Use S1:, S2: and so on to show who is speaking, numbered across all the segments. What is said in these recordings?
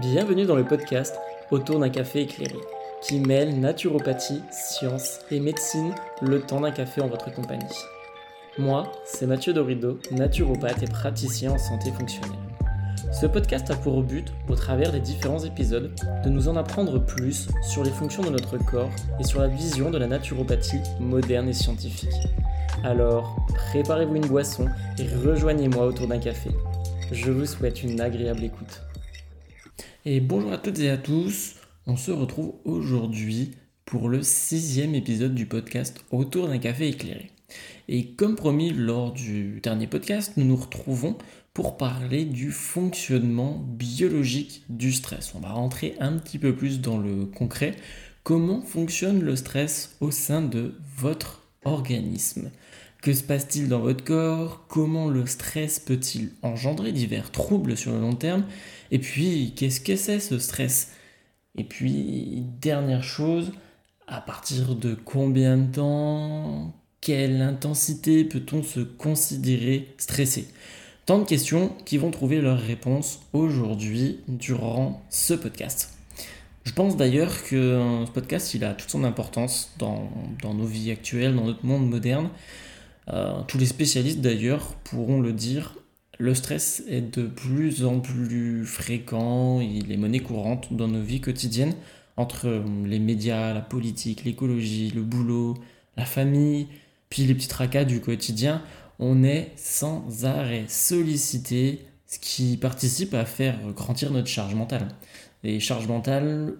S1: Bienvenue dans le podcast Autour d'un café éclairé, qui mêle naturopathie, science et médecine le temps d'un café en votre compagnie. Moi, c'est Mathieu Dorido, naturopathe et praticien en santé fonctionnelle. Ce podcast a pour but, au travers des différents épisodes, de nous en apprendre plus sur les fonctions de notre corps et sur la vision de la naturopathie moderne et scientifique. Alors, préparez-vous une boisson et rejoignez-moi autour d'un café. Je vous souhaite une agréable écoute. Et bonjour à toutes et à tous, on se retrouve aujourd'hui pour le sixième épisode du podcast Autour d'un café éclairé. Et comme promis lors du dernier podcast, nous nous retrouvons pour parler du fonctionnement biologique du stress. On va rentrer un petit peu plus dans le concret. Comment fonctionne le stress au sein de votre organisme? Que se passe-t-il dans votre corps? Comment le stress peut-il engendrer divers troubles sur le long terme? Et puis, qu'est-ce que c'est ce stress? Et puis, dernière chose, à partir de combien de temps? Quelle intensité peut-on se considérer stressé? Tant de questions qui vont trouver leur réponse aujourd'hui durant ce podcast. Je pense d'ailleurs que ce podcast, il a toute son importance dans, dans nos vies actuelles, dans notre monde moderne. Euh, tous les spécialistes d'ailleurs pourront le dire, le stress est de plus en plus fréquent, il est monnaie courante dans nos vies quotidiennes, entre euh, les médias, la politique, l'écologie, le boulot, la famille, puis les petits tracas du quotidien, on est sans arrêt sollicité, ce qui participe à faire grandir notre charge mentale. Les charges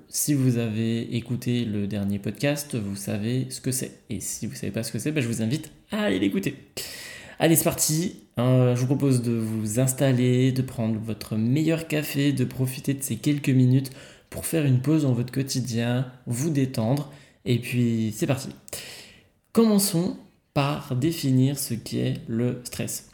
S1: si vous avez écouté le dernier podcast, vous savez ce que c'est. Et si vous ne savez pas ce que c'est, ben, je vous invite à aller l'écouter. Allez, c'est parti. Euh, je vous propose de vous installer, de prendre votre meilleur café, de profiter de ces quelques minutes pour faire une pause dans votre quotidien, vous détendre. Et puis, c'est parti. Commençons par définir ce qu'est le stress.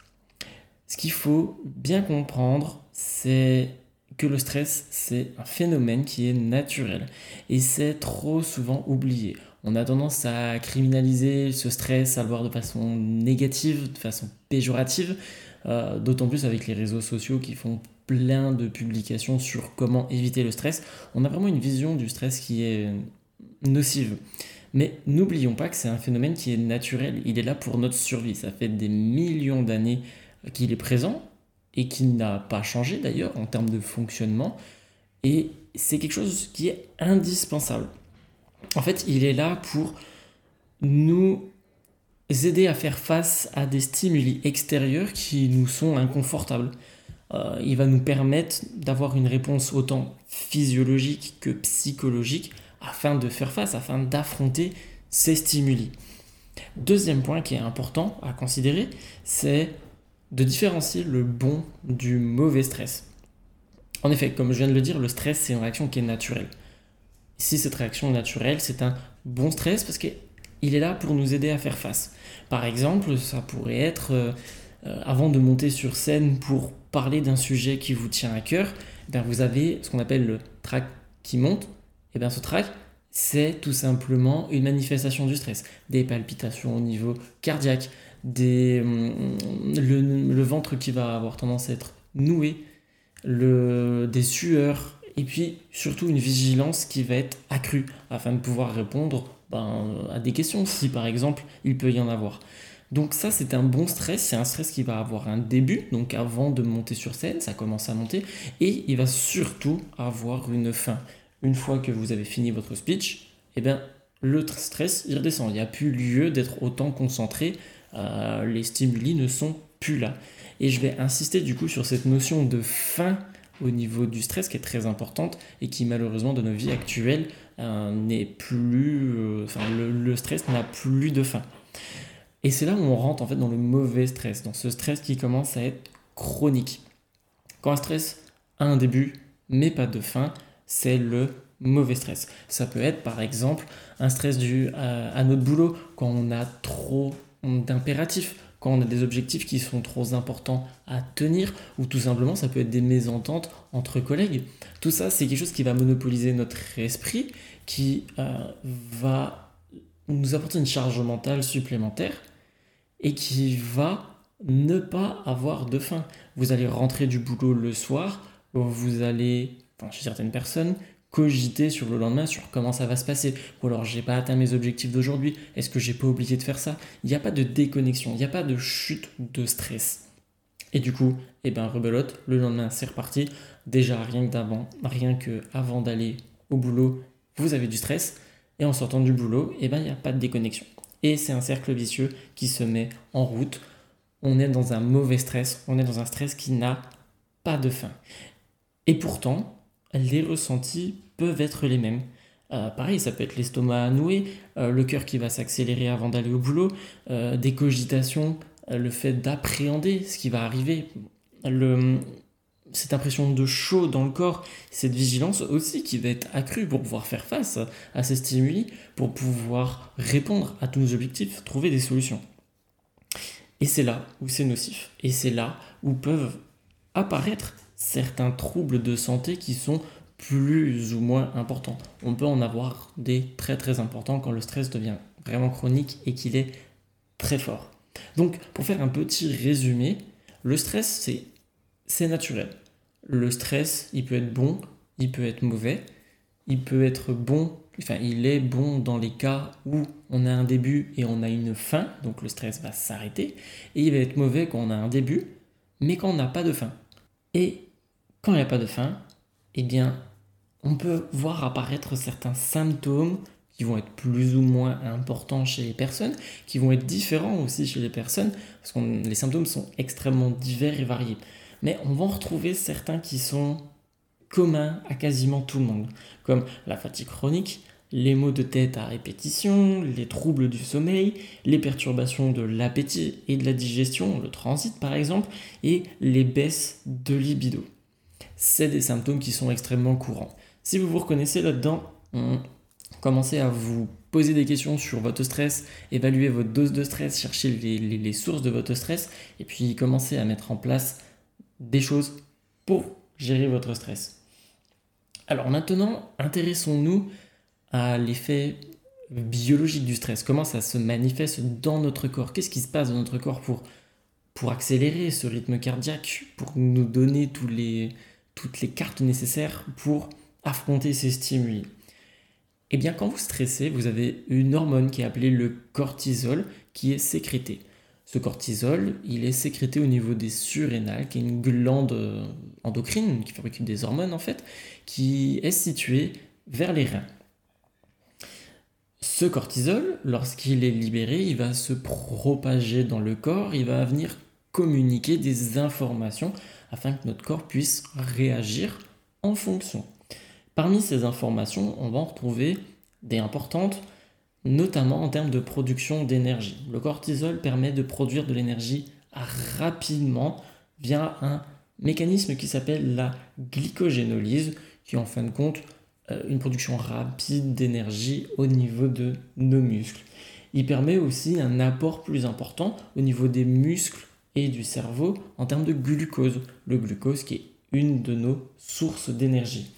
S1: Ce qu'il faut bien comprendre, c'est que le stress, c'est un phénomène qui est naturel et c'est trop souvent oublié. On a tendance à criminaliser ce stress, à le voir de façon négative, de façon péjorative, euh, d'autant plus avec les réseaux sociaux qui font plein de publications sur comment éviter le stress. On a vraiment une vision du stress qui est nocive. Mais n'oublions pas que c'est un phénomène qui est naturel, il est là pour notre survie. Ça fait des millions d'années qu'il est présent, et qui n'a pas changé d'ailleurs en termes de fonctionnement. Et c'est quelque chose qui est indispensable. En fait, il est là pour nous aider à faire face à des stimuli extérieurs qui nous sont inconfortables. Euh, il va nous permettre d'avoir une réponse autant physiologique que psychologique afin de faire face, afin d'affronter ces stimuli. Deuxième point qui est important à considérer, c'est de différencier le bon du mauvais stress. En effet, comme je viens de le dire, le stress, c'est une réaction qui est naturelle. Si cette réaction est naturelle, c'est un bon stress parce qu'il est là pour nous aider à faire face. Par exemple, ça pourrait être, euh, euh, avant de monter sur scène pour parler d'un sujet qui vous tient à cœur, eh vous avez ce qu'on appelle le trac qui monte. Et eh bien ce trac, c'est tout simplement une manifestation du stress. Des palpitations au niveau cardiaque, hum, le, ventre qui va avoir tendance à être noué, le, des sueurs, et puis surtout une vigilance qui va être accrue afin de pouvoir répondre ben, à des questions si par exemple il peut y en avoir. Donc ça c'est un bon stress, c'est un stress qui va avoir un début, donc avant de monter sur scène, ça commence à monter, et il va surtout avoir une fin. Une fois que vous avez fini votre speech, eh bien le stress il redescend, il n'y a plus lieu d'être autant concentré euh, les stimuli ne sont plus là. Et je vais insister du coup sur cette notion de fin au niveau du stress qui est très importante et qui malheureusement dans nos vies actuelles euh, n'est plus... Euh, enfin le, stress n'a plus de fin. Et c'est là où on rentre en fait dans le mauvais stress, dans ce stress qui commence à être chronique. Quand un stress a un début mais pas de fin, c'est le mauvais stress. Ça peut être par exemple un stress dû à notre boulot quand on a trop d'impératifs, quand on a des objectifs qui sont trop importants à tenir, ou tout simplement ça peut être des mésententes entre collègues. Tout ça, c'est quelque chose qui va monopoliser notre esprit, qui euh, va nous apporter une charge mentale supplémentaire et qui va ne pas avoir de fin. Vous allez rentrer du boulot le soir, vous allez chez certaines personnes, cogiter sur le lendemain sur comment ça va se passer. Ou alors j'ai pas atteint mes objectifs d'aujourd'hui, est-ce que j'ai pas oublié de faire ça? Il n'y a pas de déconnexion, il n'y a pas de chute de stress. Et du coup, eh ben rebelote, le lendemain c'est reparti. Déjà rien que d'avant, rien que avant d'aller au boulot, vous avez du stress. Et en sortant du boulot, eh ben il n'y a pas de déconnexion. Et c'est un cercle vicieux qui se met en route. On est dans un mauvais stress, on est dans un stress qui n'a pas de fin. Et pourtant, les ressentis peuvent être les mêmes. Euh, pareil, ça peut être l'estomac noué, euh, le cœur qui va s'accélérer avant d'aller au boulot, euh, des cogitations, le fait d'appréhender ce qui va arriver, le, cette impression de chaud dans le corps, cette vigilance aussi qui va être accrue pour pouvoir faire face à ces stimuli, pour pouvoir répondre à tous nos objectifs, trouver des solutions. Et c'est là où c'est nocif. Et c'est là où peuvent apparaître certains troubles de santé qui sont plus ou moins importants. On peut en avoir des très très importants quand le stress devient vraiment chronique et qu'il est très fort. Donc pour faire un petit résumé, le stress c'est c'est naturel. Le stress, il peut être bon, il peut être mauvais, il peut être bon, enfin il est bon dans les cas où on a un début et on a une fin, donc le stress va s'arrêter, et il va être mauvais quand on a un début, mais quand on n'a pas de fin. Quand il n'y a pas de fin, eh on peut voir apparaître certains symptômes qui vont être plus ou moins importants chez les personnes, qui vont être différents aussi chez les personnes, parce que les symptômes sont extrêmement divers et variés. Mais on va en retrouver certains qui sont communs à quasiment tout le monde, comme la fatigue chronique, les maux de tête à répétition, les troubles du sommeil, les perturbations de l'appétit et de la digestion, le transit par exemple, et les baisses de libido c'est des symptômes qui sont extrêmement courants. Si vous vous reconnaissez là-dedans, commencez à vous poser des questions sur votre stress, évaluer votre dose de stress, chercher les, sources de votre stress, et puis commencez à mettre en place des choses pour gérer votre stress. Alors maintenant, intéressons-nous à l'effet biologique du stress. Comment ça se manifeste dans notre corps? Qu'est-ce qui se passe dans notre corps pour, pour accélérer ce rythme cardiaque, pour nous donner tous les, toutes les cartes nécessaires pour affronter ces stimuli Eh bien, quand vous stressez, vous avez une hormone qui est appelée le cortisol qui est sécrétée. Ce cortisol, il est sécrété au niveau des surrénales, qui est une glande euh, endocrine qui fabrique des hormones en fait, qui est située vers les reins. Ce cortisol, lorsqu'il est libéré, il va se propager dans le corps, il va venir communiquer des informations afin que notre corps puisse réagir en fonction. Parmi ces informations, on va en retrouver des importantes, notamment en termes de production d'énergie. Le cortisol permet de produire de l'énergie rapidement via un mécanisme qui s'appelle la glycogénolyse, qui est en fin de compte euh, une production rapide d'énergie au niveau de nos muscles. Il permet aussi un apport plus important au niveau des muscles et du cerveau en termes de glucose. Le glucose qui est une de nos sources d'énergie.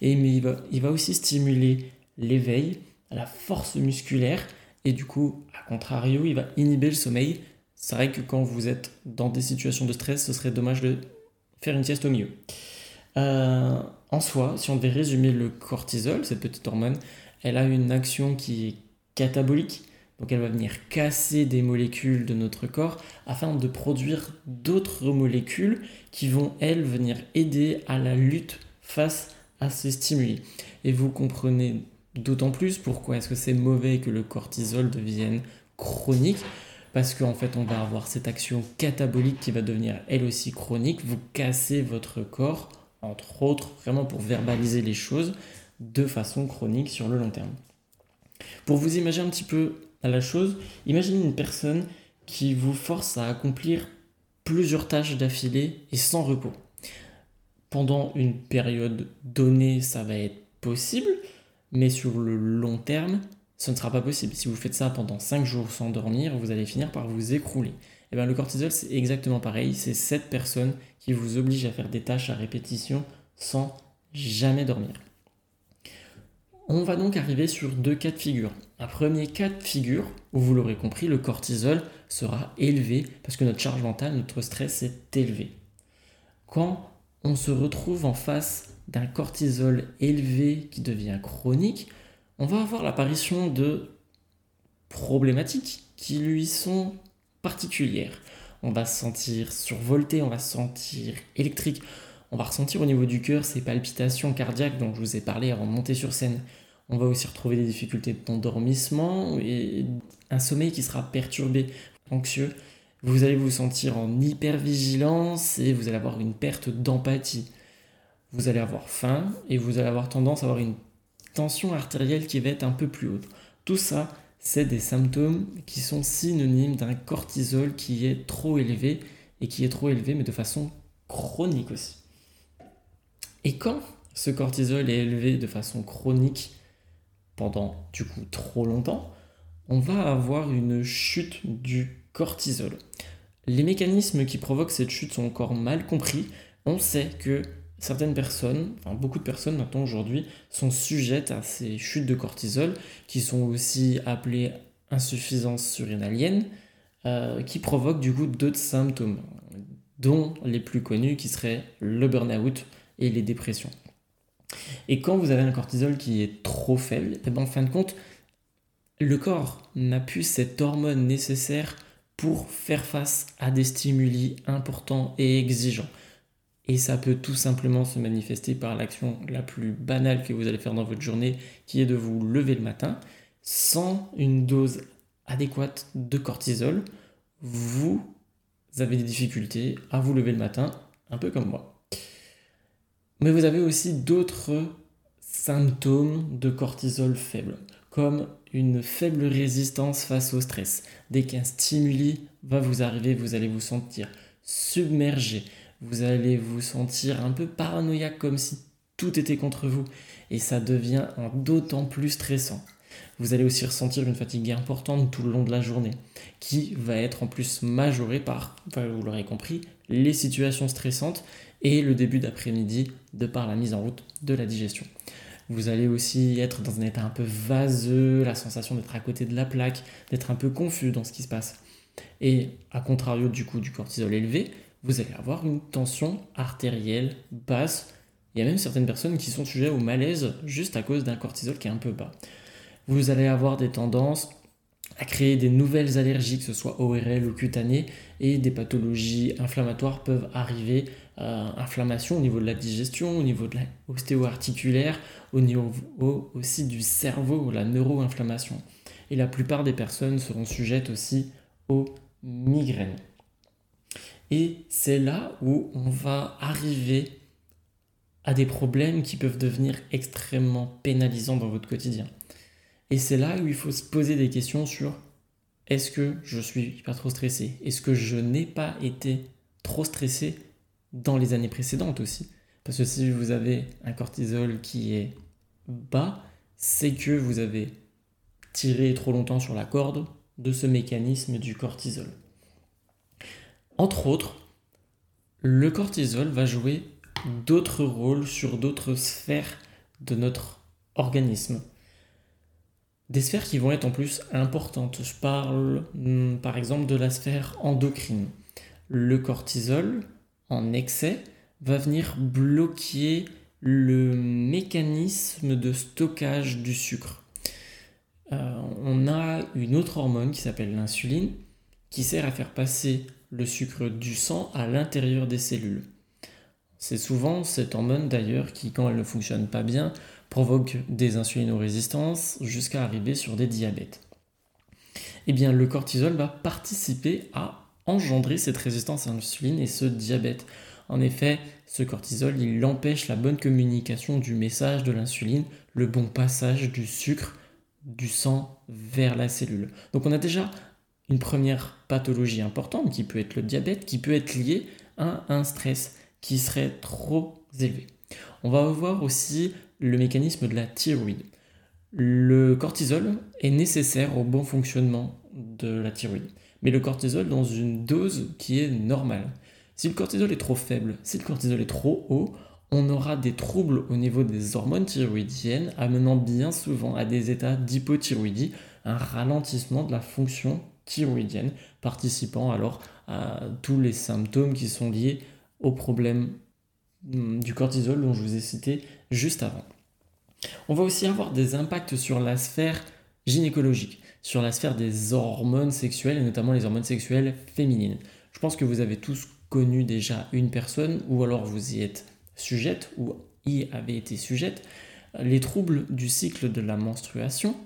S1: Et mais il va, il va aussi stimuler l'éveil, la force musculaire et du coup, à contrario, il va inhiber le sommeil. C'est vrai que quand vous êtes dans des situations de stress, ce serait dommage de faire une sieste au milieu. Euh, en soi, si on devait résumer le cortisol, cette petite hormone, elle a une action qui est catabolique, donc elle va venir casser des molécules de notre corps afin de produire d'autres molécules qui vont, elles, venir aider à la lutte face à ces stimuli. Et vous comprenez d'autant plus pourquoi est-ce que c'est mauvais que le cortisol devienne chronique parce qu'en fait on va avoir cette action catabolique qui va devenir elle aussi chronique, vous cassez votre corps, entre autres, vraiment pour verbaliser les choses de façon chronique sur le long terme. Pour vous imaginer un petit peu à la chose, imaginez une personne qui vous force à accomplir plusieurs tâches d'affilée et sans repos. Pendant une période donnée, ça va être possible, mais sur le long terme, ce ne sera pas possible. Si vous faites ça pendant 5 jours sans dormir, vous allez finir par vous écrouler. Et eh bien le cortisol, c'est exactement pareil. C'est cette personne qui vous oblige à faire des tâches à répétition sans jamais dormir. On va donc arriver sur deux cas de figure. Un premier cas de figure où vous l'aurez compris, le cortisol sera élevé parce que notre charge mentale, notre stress est élevé. Quand on se retrouve en face d'un cortisol élevé qui devient chronique, on va avoir l'apparition de problématiques qui lui sont particulières. On va se sentir survolté, on va se sentir électrique, on va ressentir au niveau du cœur ces palpitations cardiaques dont je vous ai parlé avant de monter sur scène. On va aussi retrouver des difficultés d'endormissement et un sommeil qui sera perturbé, anxieux. Vous allez vous sentir en hypervigilance et vous allez avoir une perte d'empathie. Vous allez avoir faim et vous allez avoir tendance à avoir une tension artérielle qui va être un peu plus haute. Tout ça, c'est des symptômes qui sont synonymes d'un cortisol qui est trop élevé et qui est trop élevé mais de façon chronique aussi. Et quand ce cortisol est élevé de façon chronique du coup trop longtemps, on va avoir une chute du cortisol. Les mécanismes qui provoquent cette chute sont encore mal compris. On sait que certaines personnes, beaucoup de personnes maintenant aujourd'hui, sont sujettes à ces chutes de cortisol qui sont aussi appelées insuffisance surrénalienne, euh, qui provoquent du coup d'autres symptômes, dont les plus connus qui seraient le burn-out et les dépressions. Et quand vous avez un cortisol qui est trop faible, eh ben en fin de compte, le corps n'a plus cette hormone nécessaire pour faire face à des stimuli importants et exigeants. Et ça peut tout simplement se manifester par l'action la plus banale que vous allez faire dans votre journée, qui est de vous lever le matin sans une dose adéquate de cortisol. Vous avez des difficultés à vous lever le matin, un peu comme moi. Mais vous avez aussi d'autres symptômes de cortisol faible, comme une faible résistance face au stress. Dès qu'un stimuli va vous arriver, vous allez vous sentir submergé, vous allez vous sentir un peu paranoïaque comme si tout était contre vous et ça devient d'autant plus stressant. Vous allez aussi ressentir une fatigue importante tout le long de la journée qui va être en plus majorée par, vous l'aurez compris, les situations stressantes et le début d'après-midi de par la mise en route de la digestion. Vous allez aussi être dans un état un peu vaseux, la sensation d'être à côté de la plaque, d'être un peu confus dans ce qui se passe. Et à contrario du coup du cortisol élevé, vous allez avoir une tension artérielle basse. Il y a même certaines personnes qui sont sujettes au malaise juste à cause d'un cortisol qui est un peu bas. Vous allez avoir des tendances à créer des nouvelles allergies, que ce soit ORL ou cutanées, et des pathologies inflammatoires peuvent arriver, euh, inflammation au niveau de la digestion, au niveau de l'ostéo-articulaire, au niveau aussi du cerveau, la neuroinflammation. Et la plupart des personnes seront sujettes aussi aux migraines. Et c'est là où on va arriver à des problèmes qui peuvent devenir extrêmement pénalisants dans votre quotidien. Et c'est là où il faut se poser des questions sur est-ce que je suis pas trop stressé? Est-ce que je n'ai pas été trop stressé? Dans les années précédentes aussi Parce que si vous avez un cortisol qui est bas, c'est que vous avez tiré trop longtemps sur la corde de ce mécanisme du cortisol. Entre autres, le cortisol va jouer d'autres rôles sur d'autres sphères de notre organisme. Des sphères qui vont être en plus importantes. Je parle hmm, par exemple de la sphère endocrine. Le cortisol en excès va venir bloquer le mécanisme de stockage du sucre. Euh, on a une autre hormone qui s'appelle l'insuline qui sert à faire passer le sucre du sang à l'intérieur des cellules. C'est souvent cette hormone d'ailleurs qui, quand elle ne fonctionne pas bien, provoque des insulinorésistances jusqu'à arriver sur des diabètes. Eh bien, le cortisol va participer à engendrer cette résistance à l'insuline et ce diabète. En effet, ce cortisol, il empêche la bonne communication du message de l'insuline, le bon passage du sucre du sang vers la cellule. Donc on a déjà une première pathologie importante qui peut être le diabète, qui peut être liée à un stress qui serait trop élevé. On va voir aussi le mécanisme de la thyroïde. Le cortisol est nécessaire au bon fonctionnement de la thyroïde, mais le cortisol dans une dose qui est normale. Si le cortisol est trop faible, si le cortisol est trop haut, on aura des troubles au niveau des hormones thyroïdiennes, amenant bien souvent à des états d'hypothyroïdie, un ralentissement de la fonction thyroïdienne, participant alors à tous les symptômes qui sont liés aux problèmes mm, du cortisol dont je vous ai cité juste avant. On va aussi avoir des impacts sur la sphère gynécologique, sur la sphère des hormones sexuelles et notamment les hormones sexuelles féminines. Je pense que vous avez tous connu déjà une personne ou alors vous y êtes sujette ou y avez été sujette. Les troubles du cycle de la menstruation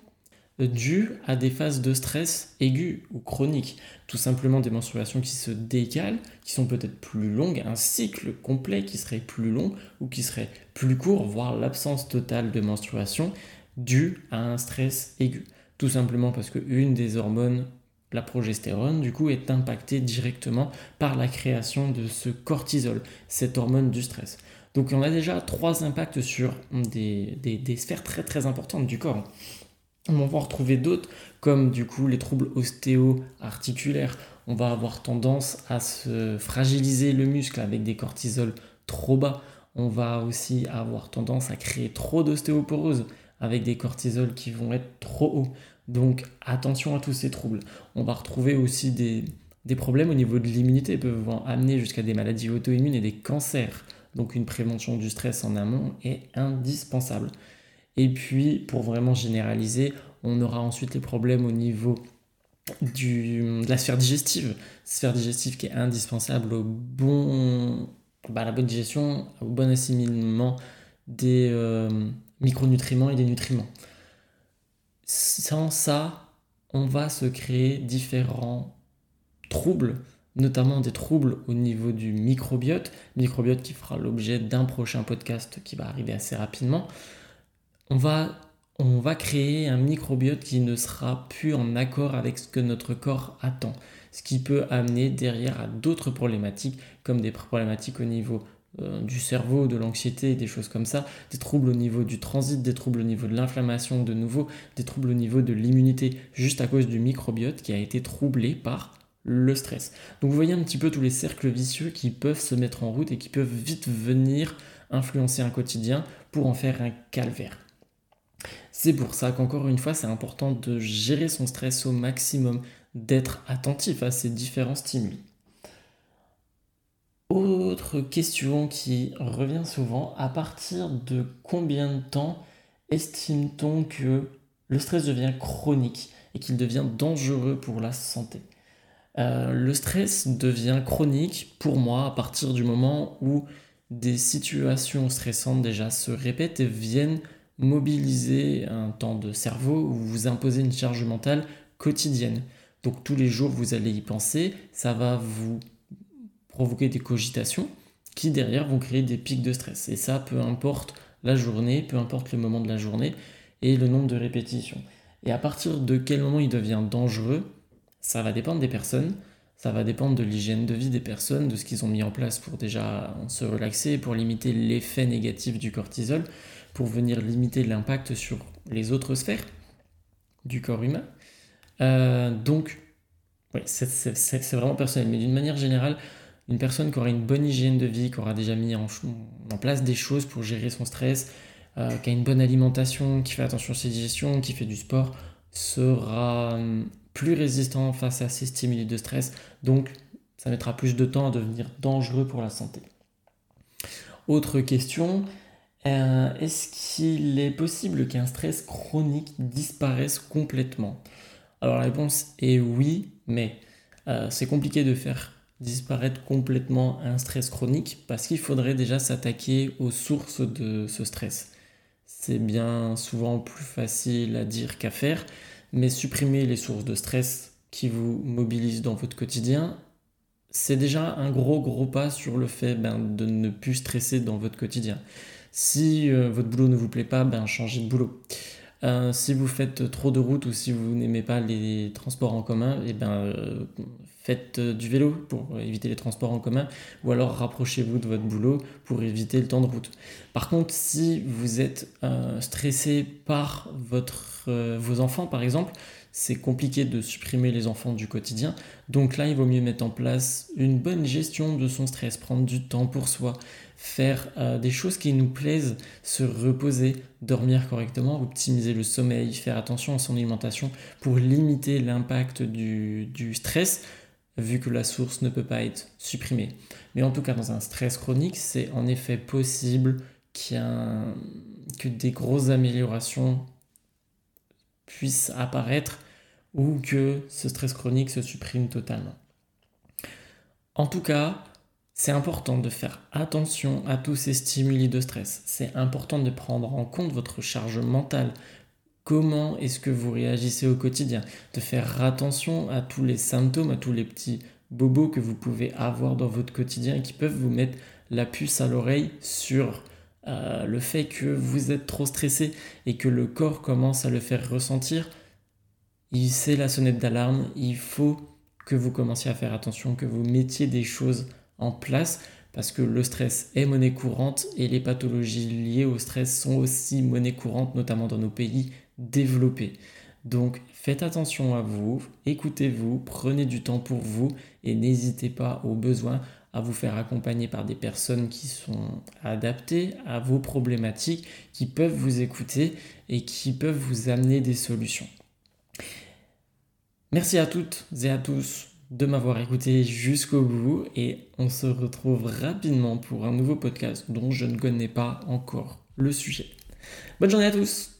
S1: dus à des phases de stress aigus ou chroniques. Tout simplement des menstruations qui se décalent, qui sont peut-être plus longues, un cycle complet qui serait plus long ou qui serait plus court, voire l'absence totale de menstruation due à un stress aigu. Tout simplement parce qu'une des hormones, la progestérone, du coup, est impactée directement par la création de ce cortisol, cette hormone du stress. Donc on a déjà trois impacts sur des, des sphères très très importantes du corps. On va en retrouver d'autres, comme du coup les troubles ostéo-articulaires. On va avoir tendance à se fragiliser le muscle avec des cortisols trop bas. On va aussi avoir tendance à créer trop d'ostéoporose avec des cortisols qui vont être trop hauts. Donc attention à tous ces troubles. On va retrouver aussi des, problèmes au niveau de l'immunité, peuvent amener jusqu'à des maladies auto-immunes et des cancers. Donc une prévention du stress en amont est indispensable. Et puis, pour vraiment généraliser, on aura ensuite les problèmes au niveau de la sphère digestive. Sphère digestive qui est indispensable au bon, bah, la bonne digestion, au bon assimilement des euh, micronutriments et des nutriments. Sans ça, on va se créer différents troubles, notamment des troubles au niveau du microbiote, microbiote qui fera l'objet d'un prochain podcast qui va arriver assez rapidement on va, on va créer un microbiote qui ne sera plus en accord avec ce que notre corps attend. Ce qui peut amener derrière à d'autres problématiques, comme des problématiques au niveau euh, du cerveau, de l'anxiété, des choses comme ça, des troubles au niveau du transit, des troubles au niveau de l'inflammation de nouveau, des troubles au niveau de l'immunité, juste à cause du microbiote qui a été troublé par le stress. Donc vous voyez un petit peu tous les cercles vicieux qui peuvent se mettre en route et qui peuvent vite venir influencer un quotidien pour en faire un calvaire. C'est pour ça qu'encore une fois, c'est important de gérer son stress au maximum, d'être attentif à ces différents stimuli. Autre question qui revient souvent, à partir de combien de temps estime-t-on que le stress devient chronique et qu'il devient dangereux pour la santé? Euh, Le stress devient chronique pour moi à partir du moment où des situations stressantes déjà se répètent et viennent mobiliser un temps de cerveau ou vous imposer une charge mentale quotidienne. Donc tous les jours, vous allez y penser, ça va vous provoquer des cogitations qui derrière vont créer des pics de stress. Et ça, peu importe la journée, peu importe le moment de la journée et le nombre de répétitions. Et à partir de quel moment il devient dangereux, ça va dépendre des personnes, ça va dépendre de l'hygiène de vie des personnes, de ce qu'ils ont mis en place pour déjà se relaxer, pour limiter l'effet négatif du cortisol pour venir limiter l'impact sur les autres sphères du corps humain. Euh, donc, ouais, c'est vraiment personnel. Mais d'une manière générale, une personne qui aura une bonne hygiène de vie, qui aura déjà mis en, place des choses pour gérer son stress, euh, qui a une bonne alimentation, qui fait attention à ses digestions, qui fait du sport, sera hum, plus résistant face à ces stimuli de stress. Donc, ça mettra plus de temps à devenir dangereux pour la santé. Autre question, euh, est-ce qu'il est possible qu'un stress chronique disparaisse complètement? Alors la réponse est oui, mais euh, c'est compliqué de faire disparaître complètement un stress chronique parce qu'il faudrait déjà s'attaquer aux sources de ce stress. C'est bien souvent plus facile à dire qu'à faire, mais supprimer les sources de stress qui vous mobilisent dans votre quotidien, c'est déjà un gros gros pas sur le fait ben, de ne plus stresser dans votre quotidien. Si euh, votre boulot ne vous plaît pas, ben changez de boulot. Euh, si vous faites trop de route ou si vous n'aimez pas les transports en commun, eh ben, euh, faites du vélo pour éviter les transports en commun ou alors rapprochez-vous de votre boulot pour éviter le temps de route. Par contre, si vous êtes stressé par vos enfants par exemple, c'est compliqué de supprimer les enfants du quotidien. Donc là, il vaut mieux mettre en place une bonne gestion de son stress, prendre du temps pour soi, faire euh, des choses qui nous plaisent, se reposer, dormir correctement, optimiser le sommeil, faire attention à son alimentation pour limiter l'impact du, stress vu que la source ne peut pas être supprimée. Mais en tout cas, dans un stress chronique, c'est en effet possible que des grosses améliorations puissent apparaître ou que ce stress chronique se supprime totalement. En tout cas, c'est important de faire attention à tous ces stimuli de stress. C'est important de prendre en compte votre charge mentale. Comment est-ce que vous réagissez au quotidien? De faire attention à tous les symptômes, à tous les petits bobos que vous pouvez avoir dans votre quotidien et qui peuvent vous mettre la puce à l'oreille sur euh, le fait que vous êtes trop stressé et que le corps commence à le faire ressentir. C'est la sonnette d'alarme. Il faut que vous commenciez à faire attention, que vous mettiez des choses en place parce que le stress est monnaie courante et les pathologies liées au stress sont aussi monnaie courante, notamment dans nos pays développés. Donc faites attention à vous, écoutez-vous, prenez du temps pour vous et n'hésitez pas au besoin à vous faire accompagner par des personnes qui sont adaptées à vos problématiques, qui peuvent vous écouter et qui peuvent vous amener des solutions. Merci à toutes et à tous de m'avoir écouté jusqu'au bout et on se retrouve rapidement pour un nouveau podcast dont je ne connais pas encore le sujet. Bonne journée à tous